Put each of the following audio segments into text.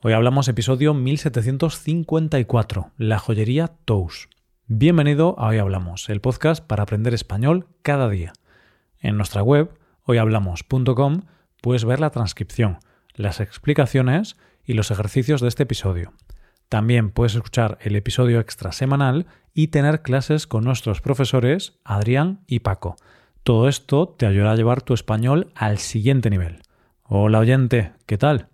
Hoy hablamos episodio 1754, la joyería Tous. Bienvenido a Hoy Hablamos, el podcast para aprender español cada día. En nuestra web, hoyhablamos.com, puedes ver la transcripción, las explicaciones y los ejercicios de este episodio. También puedes escuchar el episodio extra semanal y tener clases con nuestros profesores Adrián y Paco. Todo esto te ayudará a llevar tu español al siguiente nivel. Hola oyente, ¿qué tal?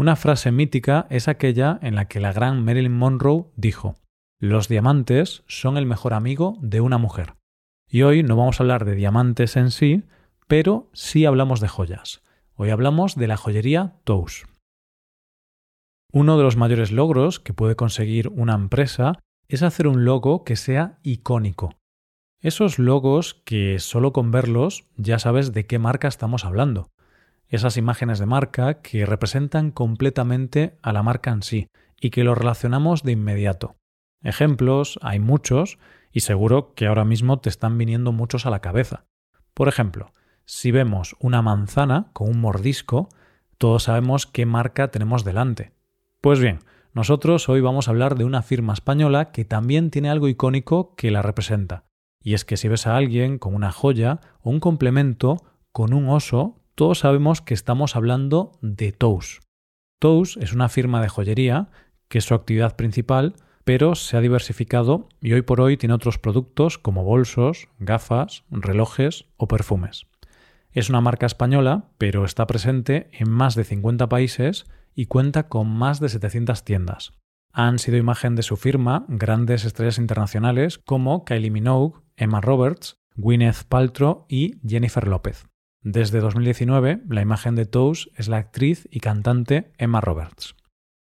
Una frase mítica es aquella en la que la gran Marilyn Monroe dijo, los diamantes son el mejor amigo de una mujer. Y hoy no vamos a hablar de diamantes en sí, pero sí hablamos de joyas. Hoy hablamos de la joyería Tous. Uno de los mayores logros que puede conseguir una empresa es hacer un logo que sea icónico. Esos logos que solo con verlos ya sabes de qué marca estamos hablando. Esas imágenes de marca que representan completamente a la marca en sí y que lo relacionamos de inmediato. Ejemplos hay muchos y seguro que ahora mismo te están viniendo muchos a la cabeza. Por ejemplo, si vemos una manzana con un mordisco, todos sabemos qué marca tenemos delante. Pues bien, nosotros hoy vamos a hablar de una firma española que también tiene algo icónico que la representa. Y es que si ves a alguien con una joya o un complemento con un oso, todos sabemos que estamos hablando de Tous. Tous es una firma de joyería que es su actividad principal, pero se ha diversificado y hoy por hoy tiene otros productos como bolsos, gafas, relojes o perfumes. Es una marca española, pero está presente en más de 50 países y cuenta con más de 700 tiendas. Han sido imagen de su firma grandes estrellas internacionales como Kylie Minogue, Emma Roberts, Gwyneth Paltrow y Jennifer López. Desde 2019, la imagen de Tous es la actriz y cantante Emma Roberts.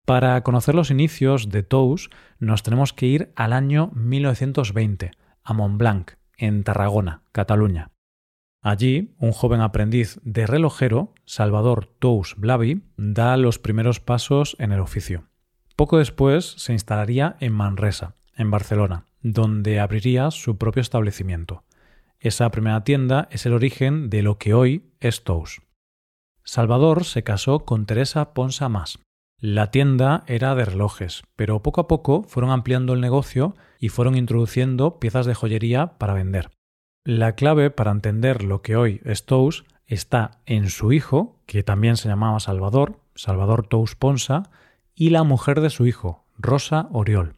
Para conocer los inicios de Tous, nos tenemos que ir al año 1920, a Montblanc, en Tarragona, Cataluña. Allí, un joven aprendiz de relojero, Salvador Tous Blavi, da los primeros pasos en el oficio. Poco después se instalaría en Manresa, en Barcelona, donde abriría su propio establecimiento. Esa primera tienda es el origen de lo que hoy es Tous. Salvador se casó con Teresa Ponsa Más. La tienda era de relojes, pero poco a poco fueron ampliando el negocio y fueron introduciendo piezas de joyería para vender. La clave para entender lo que hoy es Tous está en su hijo, que también se llamaba Salvador, Salvador Tous Ponsa, y la mujer de su hijo, Rosa Oriol.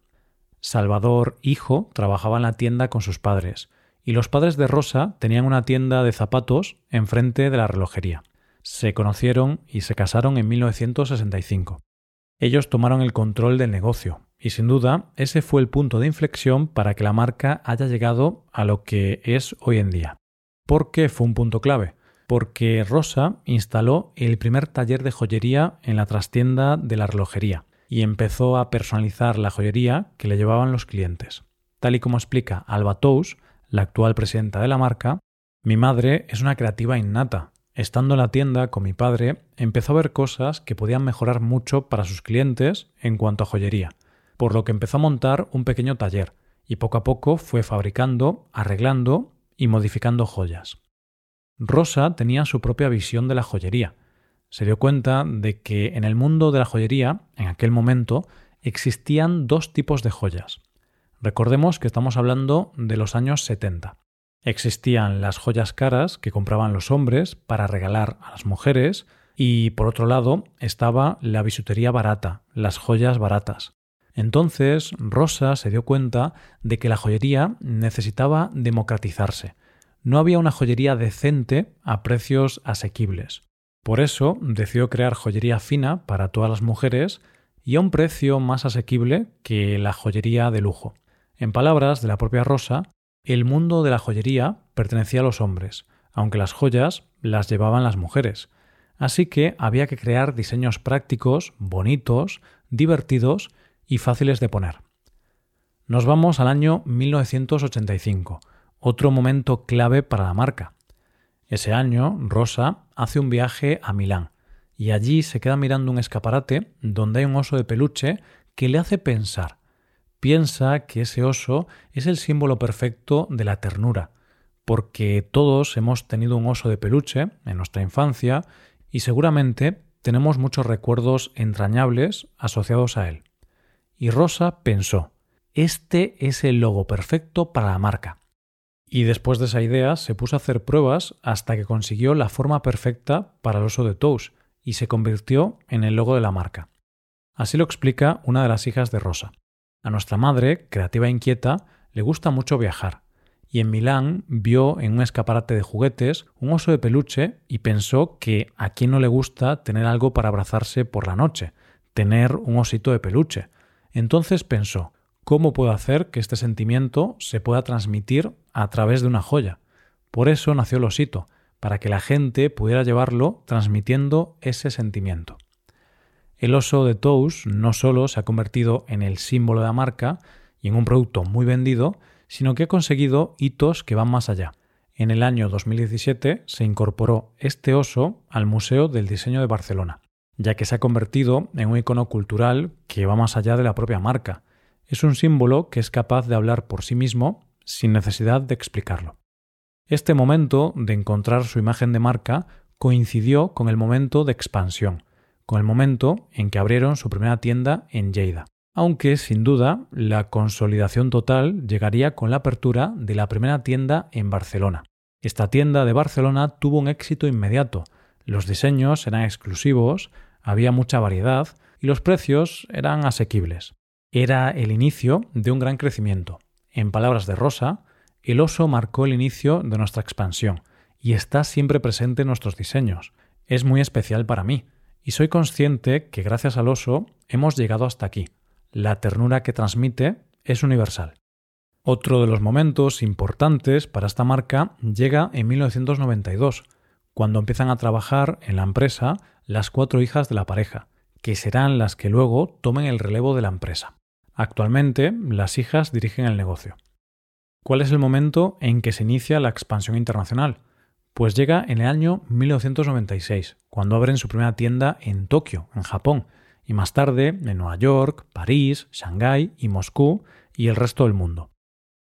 Salvador, hijo, trabajaba en la tienda con sus padres, y los padres de Rosa tenían una tienda de zapatos enfrente de la relojería. Se conocieron y se casaron en 1965. Ellos tomaron el control del negocio, y sin duda, ese fue el punto de inflexión para que la marca haya llegado a lo que es hoy en día. ¿Por qué fue un punto clave? Porque Rosa instaló el primer taller de joyería en la trastienda de la relojería y empezó a personalizar la joyería que le llevaban los clientes. Tal y como explica Alba Tous, la actual presidenta de la marca, mi madre es una creativa innata. Estando en la tienda con mi padre, empezó a ver cosas que podían mejorar mucho para sus clientes en cuanto a joyería por lo que empezó a montar un pequeño taller y poco a poco fue fabricando, arreglando y modificando joyas. Rosa tenía su propia visión de la joyería. Se dio cuenta de que en el mundo de la joyería, en aquel momento, existían dos tipos de joyas. Recordemos que estamos hablando de los años 70. Existían las joyas caras que compraban los hombres para regalar a las mujeres y por otro lado estaba la bisutería barata, las joyas baratas. Entonces Rosa se dio cuenta de que la joyería necesitaba democratizarse. No había una joyería decente a precios asequibles. Por eso decidió crear joyería fina para todas las mujeres y a un precio más asequible que la joyería de lujo. En palabras de la propia Rosa, el mundo de la joyería pertenecía a los hombres, aunque las joyas las llevaban las mujeres. Así que había que crear diseños prácticos, bonitos, divertidos y fáciles de poner. Nos vamos al año 1985, otro momento clave para la marca. Ese año, Rosa hace un viaje a Milán y allí se queda mirando un escaparate donde hay un oso de peluche que le hace pensar. Piensa que ese oso es el símbolo perfecto de la ternura, porque todos hemos tenido un oso de peluche en nuestra infancia y seguramente tenemos muchos recuerdos entrañables asociados a él. Y Rosa pensó, este es el logo perfecto para la marca. Y después de esa idea se puso a hacer pruebas hasta que consiguió la forma perfecta para el oso de Tous y se convirtió en el logo de la marca. Así lo explica una de las hijas de Rosa. A nuestra madre, creativa e inquieta, le gusta mucho viajar, y en Milán vio en un escaparate de juguetes un oso de peluche y pensó que a quién no le gusta tener algo para abrazarse por la noche, tener un osito de peluche. Entonces pensó, ¿cómo puedo hacer que este sentimiento se pueda transmitir a través de una joya? Por eso nació el osito, para que la gente pudiera llevarlo transmitiendo ese sentimiento. El oso de Tous no solo se ha convertido en el símbolo de la marca y en un producto muy vendido, sino que ha conseguido hitos que van más allá. En el año 2017 se incorporó este oso al Museo del Diseño de Barcelona, ya que se ha convertido en un icono cultural que va más allá de la propia marca. Es un símbolo que es capaz de hablar por sí mismo sin necesidad de explicarlo. Este momento de encontrar su imagen de marca coincidió con el momento de expansión, con el momento en que abrieron su primera tienda en Lleida aunque sin duda la consolidación total llegaría con la apertura de la primera tienda en Barcelona. Esta tienda de Barcelona tuvo un éxito inmediato, los diseños eran exclusivos, había mucha variedad y los precios eran asequibles. Era el inicio de un gran crecimiento. En palabras de Rosa, el oso marcó el inicio de nuestra expansión y está siempre presente en nuestros diseños. Es muy especial para mí y soy consciente que gracias al oso hemos llegado hasta aquí la ternura que transmite es universal. Otro de los momentos importantes para esta marca llega en 1992, cuando empiezan a trabajar en la empresa las cuatro hijas de la pareja, que serán las que luego tomen el relevo de la empresa. Actualmente, las hijas dirigen el negocio. ¿Cuál es el momento en que se inicia la expansión internacional? Pues llega en el año 1996, cuando abren su primera tienda en Tokio, en Japón, y más tarde en Nueva York, París, Shanghái y Moscú y el resto del mundo.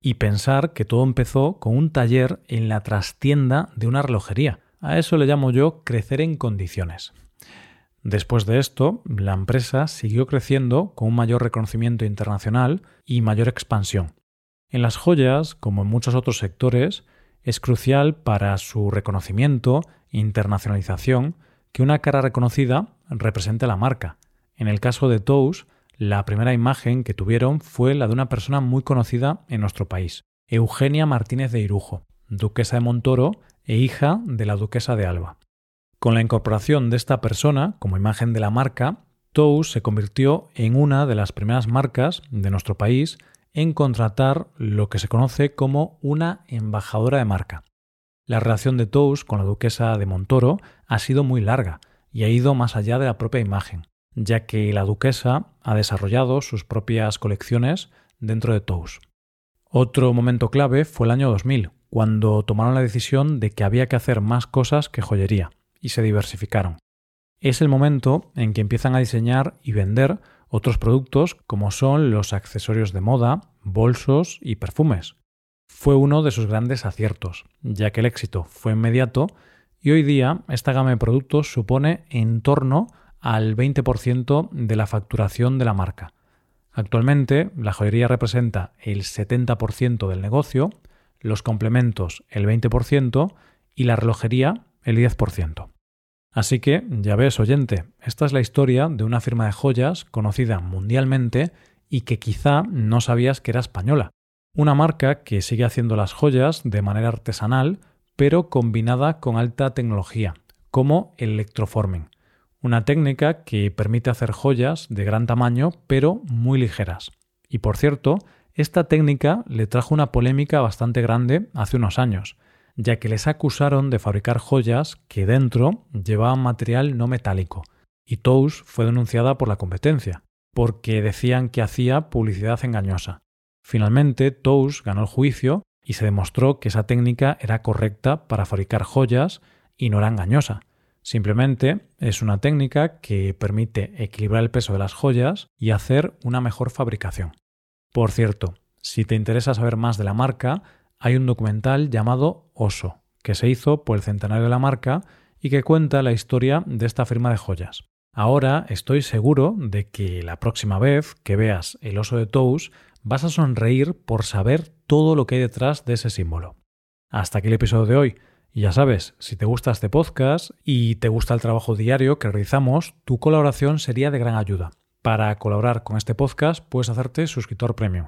Y pensar que todo empezó con un taller en la trastienda de una relojería. A eso le llamo yo crecer en condiciones. Después de esto, la empresa siguió creciendo con un mayor reconocimiento internacional y mayor expansión. En las joyas, como en muchos otros sectores, es crucial para su reconocimiento internacionalización que una cara reconocida represente la marca, en el caso de Tous, la primera imagen que tuvieron fue la de una persona muy conocida en nuestro país, Eugenia Martínez de Irujo, duquesa de Montoro e hija de la duquesa de Alba. Con la incorporación de esta persona como imagen de la marca, Tous se convirtió en una de las primeras marcas de nuestro país en contratar lo que se conoce como una embajadora de marca. La relación de Tous con la duquesa de Montoro ha sido muy larga y ha ido más allá de la propia imagen ya que la duquesa ha desarrollado sus propias colecciones dentro de Tous. Otro momento clave fue el año 2000, cuando tomaron la decisión de que había que hacer más cosas que joyería, y se diversificaron. Es el momento en que empiezan a diseñar y vender otros productos como son los accesorios de moda, bolsos y perfumes. Fue uno de sus grandes aciertos, ya que el éxito fue inmediato y hoy día esta gama de productos supone en torno al 20% de la facturación de la marca. Actualmente, la joyería representa el 70% del negocio, los complementos el 20% y la relojería el 10%. Así que, ya ves, oyente, esta es la historia de una firma de joyas conocida mundialmente y que quizá no sabías que era española. Una marca que sigue haciendo las joyas de manera artesanal, pero combinada con alta tecnología, como el electroforming una técnica que permite hacer joyas de gran tamaño pero muy ligeras. Y por cierto, esta técnica le trajo una polémica bastante grande hace unos años, ya que les acusaron de fabricar joyas que dentro llevaban material no metálico, y Tous fue denunciada por la competencia, porque decían que hacía publicidad engañosa. Finalmente, Tous ganó el juicio y se demostró que esa técnica era correcta para fabricar joyas y no era engañosa. Simplemente es una técnica que permite equilibrar el peso de las joyas y hacer una mejor fabricación. Por cierto, si te interesa saber más de la marca, hay un documental llamado Oso, que se hizo por el centenario de la marca y que cuenta la historia de esta firma de joyas. Ahora estoy seguro de que la próxima vez que veas el oso de Tous vas a sonreír por saber todo lo que hay detrás de ese símbolo. Hasta aquí el episodio de hoy. Y ya sabes, si te gusta este podcast y te gusta el trabajo diario que realizamos, tu colaboración sería de gran ayuda. Para colaborar con este podcast puedes hacerte suscriptor premium.